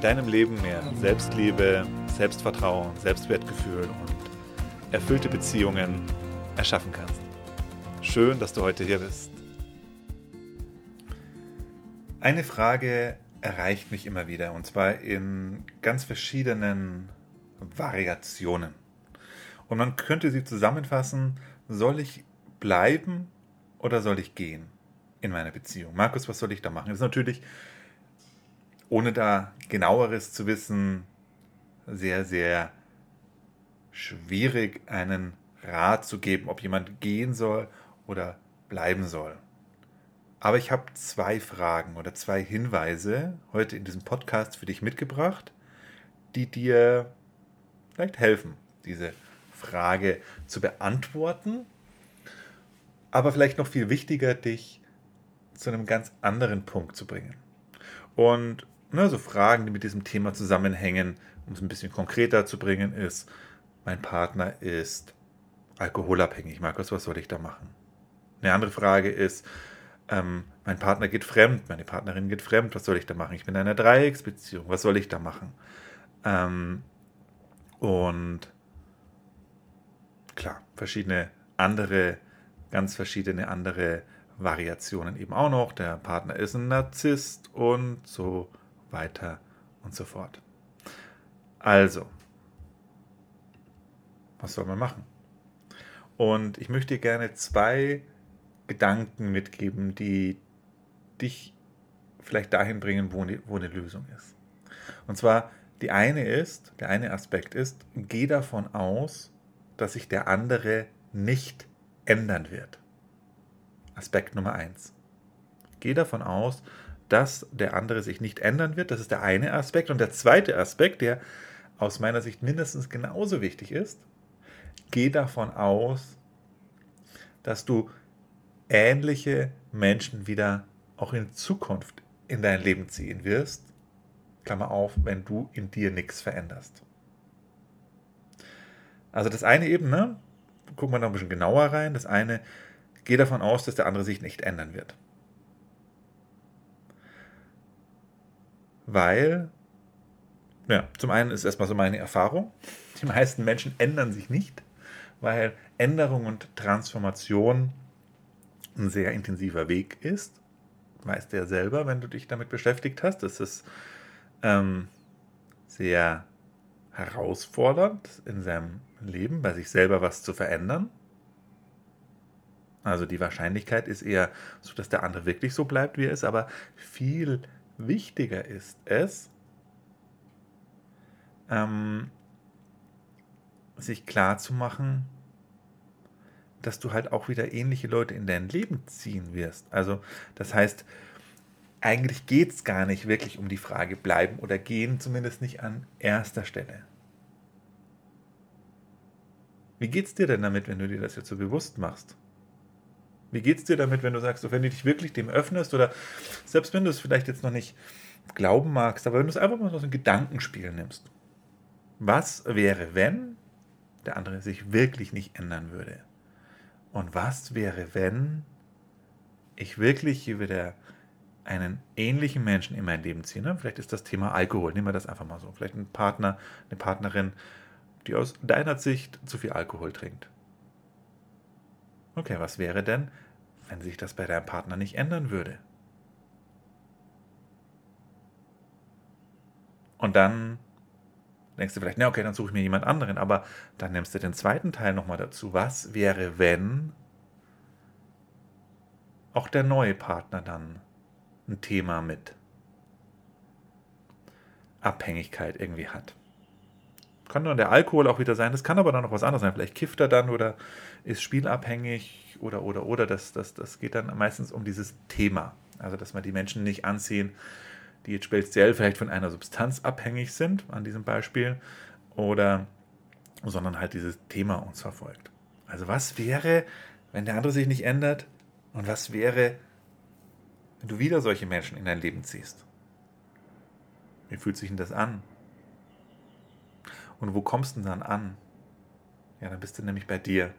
deinem Leben mehr Selbstliebe, Selbstvertrauen, Selbstwertgefühl und erfüllte Beziehungen erschaffen kannst. Schön, dass du heute hier bist. Eine Frage erreicht mich immer wieder und zwar in ganz verschiedenen Variationen. Und man könnte sie zusammenfassen, soll ich bleiben oder soll ich gehen in meiner Beziehung? Markus, was soll ich da machen? Das ist natürlich ohne da genaueres zu wissen, sehr, sehr schwierig, einen Rat zu geben, ob jemand gehen soll oder bleiben soll. Aber ich habe zwei Fragen oder zwei Hinweise heute in diesem Podcast für dich mitgebracht, die dir vielleicht helfen, diese Frage zu beantworten, aber vielleicht noch viel wichtiger, dich zu einem ganz anderen Punkt zu bringen. Und ne, so Fragen, die mit diesem Thema zusammenhängen, um es ein bisschen konkreter zu bringen, ist, mein Partner ist alkoholabhängig. Markus, was soll ich da machen? Eine andere Frage ist, ähm, mein Partner geht fremd, meine Partnerin geht fremd, was soll ich da machen? Ich bin in einer Dreiecksbeziehung, was soll ich da machen? Ähm, und klar, verschiedene andere, ganz verschiedene andere Variationen eben auch noch. Der Partner ist ein Narzisst und so weiter und so fort. Also, was soll man machen? Und ich möchte gerne zwei Gedanken mitgeben, die dich vielleicht dahin bringen, wo eine, wo eine Lösung ist. Und zwar, die eine ist, der eine Aspekt ist, geh davon aus, dass sich der andere nicht ändern wird. Aspekt Nummer eins. Geh davon aus, dass der andere sich nicht ändern wird. Das ist der eine Aspekt. Und der zweite Aspekt, der aus meiner Sicht mindestens genauso wichtig ist, geh davon aus, dass du ähnliche Menschen wieder auch in Zukunft in dein Leben ziehen wirst. Klammer auf, wenn du in dir nichts veränderst. Also das eine eben, ne? Gucken wir noch ein bisschen genauer rein. Das eine, geh davon aus, dass der andere sich nicht ändern wird. Weil, ja, zum einen ist erstmal so meine Erfahrung, die meisten Menschen ändern sich nicht, weil Änderung und Transformation ein sehr intensiver Weg ist. Weißt du ja selber, wenn du dich damit beschäftigt hast. Es ist ähm, sehr herausfordernd in seinem Leben, bei sich selber was zu verändern. Also die Wahrscheinlichkeit ist eher so, dass der andere wirklich so bleibt, wie er ist, aber viel wichtiger ist es, ähm, sich klar zu machen, dass du halt auch wieder ähnliche Leute in dein Leben ziehen wirst. Also das heißt, eigentlich geht es gar nicht wirklich um die Frage bleiben oder gehen, zumindest nicht an erster Stelle. Wie geht's dir denn damit, wenn du dir das jetzt so bewusst machst? Wie geht es dir damit, wenn du sagst, wenn du dich wirklich dem öffnest oder selbst wenn du es vielleicht jetzt noch nicht glauben magst, aber wenn du es einfach mal so ein Gedankenspiel nimmst. Was wäre, wenn der andere sich wirklich nicht ändern würde? Und was wäre, wenn ich wirklich hier wieder einen ähnlichen Menschen in mein Leben ziehe? Ne? Vielleicht ist das Thema Alkohol. Nehmen wir das einfach mal so. Vielleicht ein Partner, eine Partnerin, die aus deiner Sicht zu viel Alkohol trinkt. Okay, was wäre denn, wenn sich das bei deinem Partner nicht ändern würde? Und dann denkst du vielleicht, na okay, dann suche ich mir jemand anderen, aber dann nimmst du den zweiten Teil nochmal dazu. Was wäre, wenn auch der neue Partner dann ein Thema mit Abhängigkeit irgendwie hat? Kann nur der Alkohol auch wieder sein, das kann aber dann noch was anderes sein. Vielleicht kifft er dann oder ist spielabhängig oder, oder, oder. Das, das, das geht dann meistens um dieses Thema. Also, dass man die Menschen nicht ansehen, die jetzt speziell vielleicht von einer Substanz abhängig sind, an diesem Beispiel, oder sondern halt dieses Thema uns verfolgt. Also was wäre, wenn der andere sich nicht ändert und was wäre, wenn du wieder solche Menschen in dein Leben ziehst? Wie fühlt sich denn das an? Und wo kommst du denn dann an? Ja, dann bist du nämlich bei dir.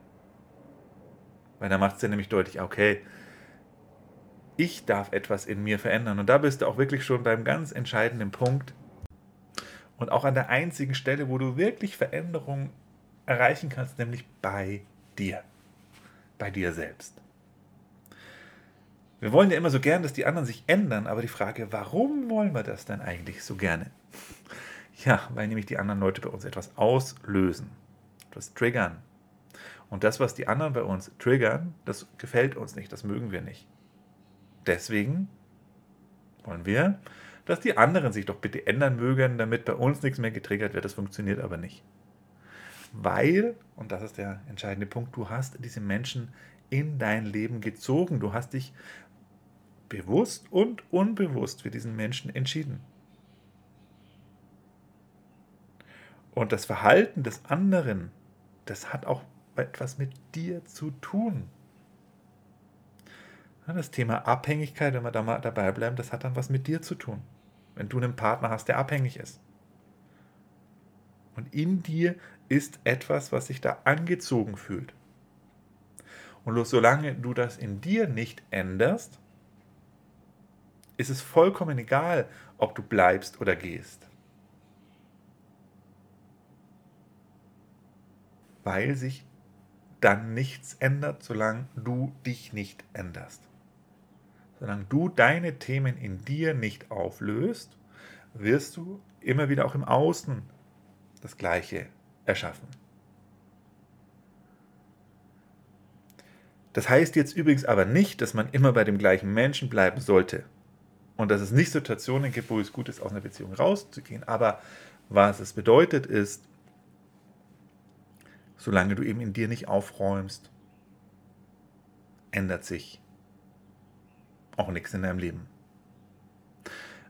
Weil da macht es dir nämlich deutlich, okay, ich darf etwas in mir verändern. Und da bist du auch wirklich schon beim ganz entscheidenden Punkt. Und auch an der einzigen Stelle, wo du wirklich Veränderung erreichen kannst, nämlich bei dir. Bei dir selbst. Wir wollen ja immer so gern, dass die anderen sich ändern, aber die Frage, warum wollen wir das denn eigentlich so gerne? Ja, weil nämlich die anderen Leute bei uns etwas auslösen, etwas triggern. Und das, was die anderen bei uns triggern, das gefällt uns nicht, das mögen wir nicht. Deswegen wollen wir, dass die anderen sich doch bitte ändern mögen, damit bei uns nichts mehr getriggert wird. Das funktioniert aber nicht. Weil, und das ist der entscheidende Punkt, du hast diese Menschen in dein Leben gezogen. Du hast dich bewusst und unbewusst für diesen Menschen entschieden. Und das Verhalten des anderen, das hat auch etwas mit dir zu tun. Das Thema Abhängigkeit, wenn wir da mal dabei bleiben, das hat dann was mit dir zu tun. Wenn du einen Partner hast, der abhängig ist. Und in dir ist etwas, was sich da angezogen fühlt. Und solange du das in dir nicht änderst, ist es vollkommen egal, ob du bleibst oder gehst. Weil sich dann nichts ändert, solange du dich nicht änderst. Solange du deine Themen in dir nicht auflöst, wirst du immer wieder auch im Außen das Gleiche erschaffen. Das heißt jetzt übrigens aber nicht, dass man immer bei dem gleichen Menschen bleiben sollte und dass es nicht Situationen gibt, wo es gut ist, aus einer Beziehung rauszugehen. Aber was es bedeutet ist, solange du eben in dir nicht aufräumst, ändert sich auch nichts in deinem Leben.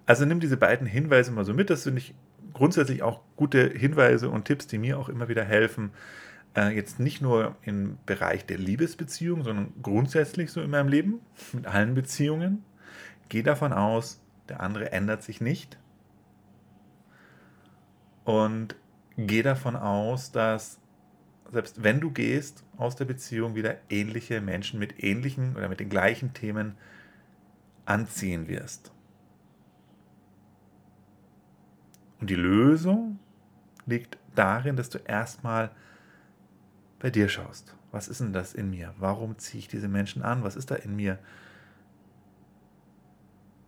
Also nimm diese beiden Hinweise mal so mit. Das sind nicht grundsätzlich auch gute Hinweise und Tipps, die mir auch immer wieder helfen. Äh, jetzt nicht nur im Bereich der Liebesbeziehung, sondern grundsätzlich so in meinem Leben, mit allen Beziehungen. Geh davon aus, der andere ändert sich nicht. Und geh davon aus, dass selbst wenn du gehst aus der Beziehung, wieder ähnliche Menschen mit ähnlichen oder mit den gleichen Themen anziehen wirst. Und die Lösung liegt darin, dass du erstmal bei dir schaust. Was ist denn das in mir? Warum ziehe ich diese Menschen an? Was ist da in mir?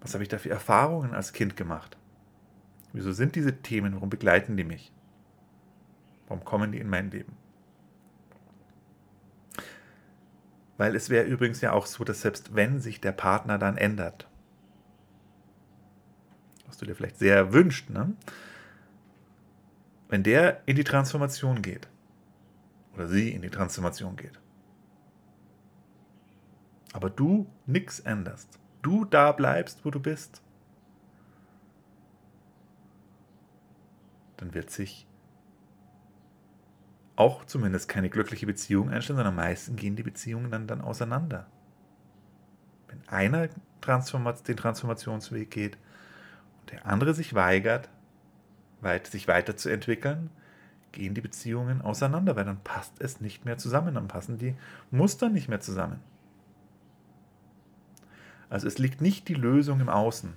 Was habe ich da für Erfahrungen als Kind gemacht? Wieso sind diese Themen? Warum begleiten die mich? Warum kommen die in mein Leben? Weil es wäre übrigens ja auch so, dass selbst wenn sich der Partner dann ändert, was du dir vielleicht sehr wünscht, ne? wenn der in die Transformation geht oder sie in die Transformation geht, aber du nichts änderst, du da bleibst, wo du bist, dann wird sich auch zumindest keine glückliche Beziehung einstellen, sondern meistens gehen die Beziehungen dann, dann auseinander. Wenn einer Transformat den Transformationsweg geht und der andere sich weigert, weit, sich weiterzuentwickeln, gehen die Beziehungen auseinander, weil dann passt es nicht mehr zusammen, dann passen die Muster nicht mehr zusammen. Also es liegt nicht die Lösung im Außen.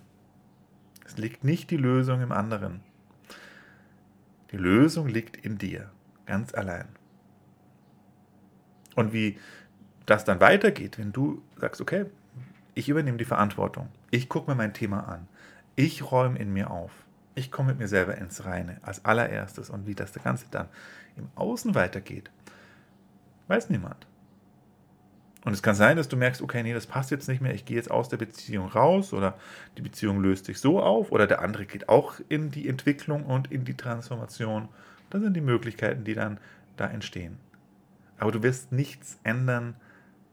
Es liegt nicht die Lösung im anderen. Die Lösung liegt in dir, ganz allein. Und wie das dann weitergeht, wenn du sagst, okay, ich übernehme die Verantwortung, ich gucke mir mein Thema an, ich räume in mir auf, ich komme mit mir selber ins Reine als allererstes und wie das Ganze dann im Außen weitergeht, weiß niemand. Und es kann sein, dass du merkst, okay, nee, das passt jetzt nicht mehr, ich gehe jetzt aus der Beziehung raus oder die Beziehung löst sich so auf oder der andere geht auch in die Entwicklung und in die Transformation. Das sind die Möglichkeiten, die dann da entstehen. Aber du wirst nichts ändern,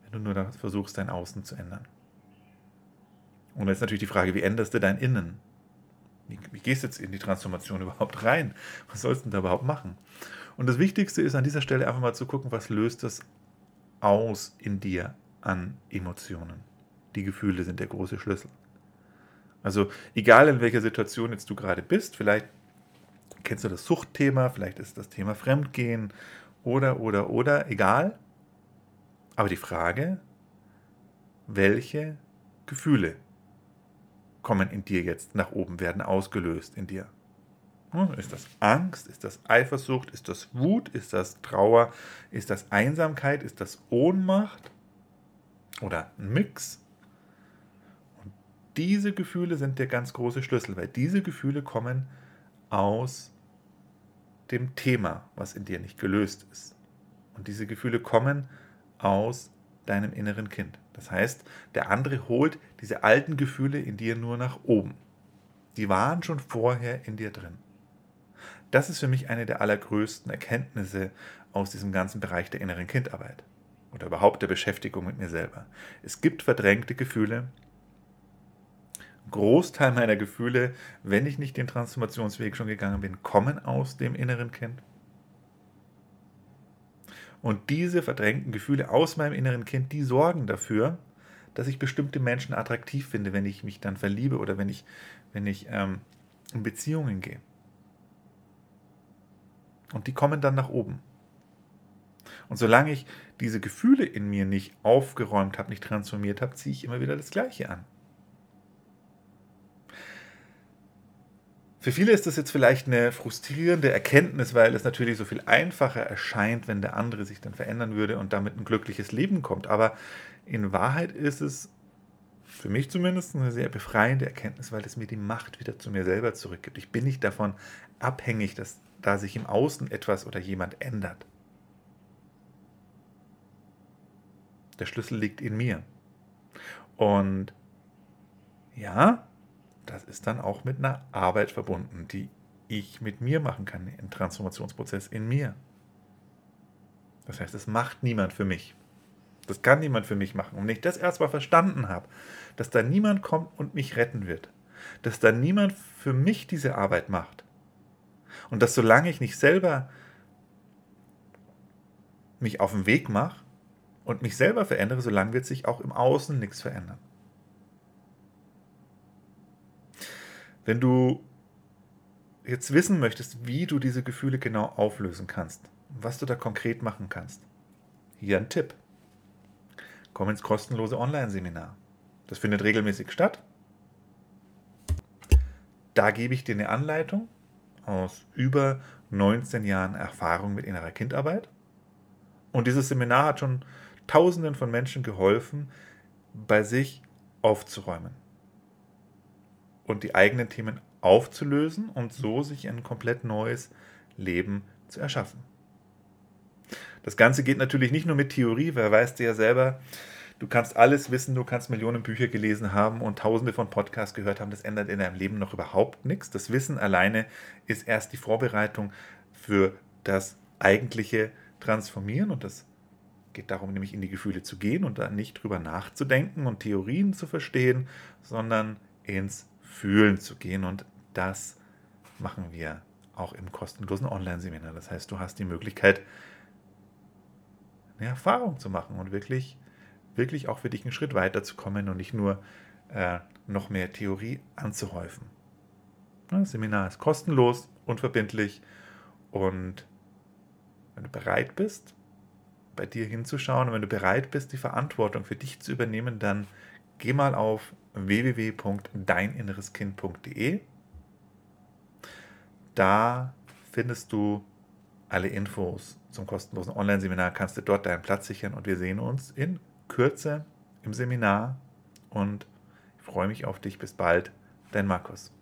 wenn du nur versuchst, dein Außen zu ändern. Und jetzt natürlich die Frage, wie änderst du dein Innen? Wie, wie gehst du jetzt in die Transformation überhaupt rein? Was sollst du denn da überhaupt machen? Und das Wichtigste ist an dieser Stelle einfach mal zu gucken, was löst das aus in dir an Emotionen. Die Gefühle sind der große Schlüssel. Also egal in welcher Situation jetzt du gerade bist, vielleicht kennst du das Suchtthema, vielleicht ist das Thema Fremdgehen oder, oder, oder, egal. Aber die Frage, welche Gefühle kommen in dir jetzt nach oben, werden ausgelöst in dir? Hm, ist das Angst? Ist das Eifersucht? Ist das Wut? Ist das Trauer? Ist das Einsamkeit? Ist das Ohnmacht? Oder ein Mix? Und diese Gefühle sind der ganz große Schlüssel, weil diese Gefühle kommen aus dem Thema, was in dir nicht gelöst ist. Und diese Gefühle kommen aus deinem inneren Kind. Das heißt, der andere holt diese alten Gefühle in dir nur nach oben. Die waren schon vorher in dir drin. Das ist für mich eine der allergrößten Erkenntnisse aus diesem ganzen Bereich der inneren Kindarbeit oder überhaupt der Beschäftigung mit mir selber. Es gibt verdrängte Gefühle. Großteil meiner Gefühle, wenn ich nicht den Transformationsweg schon gegangen bin, kommen aus dem inneren Kind. Und diese verdrängten Gefühle aus meinem inneren Kind, die sorgen dafür, dass ich bestimmte Menschen attraktiv finde, wenn ich mich dann verliebe oder wenn ich, wenn ich ähm, in Beziehungen gehe. Und die kommen dann nach oben. Und solange ich diese Gefühle in mir nicht aufgeräumt habe, nicht transformiert habe, ziehe ich immer wieder das Gleiche an. Für viele ist das jetzt vielleicht eine frustrierende Erkenntnis, weil es natürlich so viel einfacher erscheint, wenn der andere sich dann verändern würde und damit ein glückliches Leben kommt. Aber in Wahrheit ist es für mich zumindest eine sehr befreiende Erkenntnis, weil es mir die Macht wieder zu mir selber zurückgibt. Ich bin nicht davon abhängig, dass da sich im Außen etwas oder jemand ändert. Der Schlüssel liegt in mir. Und ja, das ist dann auch mit einer Arbeit verbunden, die ich mit mir machen kann, im Transformationsprozess in mir. Das heißt, es macht niemand für mich. Das kann niemand für mich machen. Und wenn ich das erstmal verstanden habe, dass da niemand kommt und mich retten wird, dass da niemand für mich diese Arbeit macht, und dass solange ich nicht selber mich auf den Weg mache und mich selber verändere, solange wird sich auch im Außen nichts verändern. Wenn du jetzt wissen möchtest, wie du diese Gefühle genau auflösen kannst, was du da konkret machen kannst, hier ein Tipp. Komm ins kostenlose Online-Seminar. Das findet regelmäßig statt. Da gebe ich dir eine Anleitung aus über 19 Jahren Erfahrung mit innerer Kindarbeit. Und dieses Seminar hat schon Tausenden von Menschen geholfen, bei sich aufzuräumen und die eigenen Themen aufzulösen und so sich ein komplett neues Leben zu erschaffen. Das Ganze geht natürlich nicht nur mit Theorie, wer weiß ja selber, du kannst alles wissen, du kannst Millionen Bücher gelesen haben und tausende von Podcasts gehört haben, das ändert in deinem Leben noch überhaupt nichts. Das Wissen alleine ist erst die Vorbereitung für das eigentliche Transformieren und das geht darum, nämlich in die Gefühle zu gehen und da nicht drüber nachzudenken und Theorien zu verstehen, sondern ins Fühlen zu gehen. Und das machen wir auch im kostenlosen Online-Seminar. Das heißt, du hast die Möglichkeit, eine Erfahrung zu machen und wirklich, wirklich auch für dich einen Schritt weiter zu kommen und nicht nur äh, noch mehr Theorie anzuhäufen. Das Seminar ist kostenlos, unverbindlich und wenn du bereit bist, bei dir hinzuschauen und wenn du bereit bist, die Verantwortung für dich zu übernehmen, dann geh mal auf www.deininnereskind.de. Da findest du alle Infos zum kostenlosen Online-Seminar, kannst du dort deinen Platz sichern und wir sehen uns in Kürze im Seminar und ich freue mich auf dich. Bis bald, dein Markus.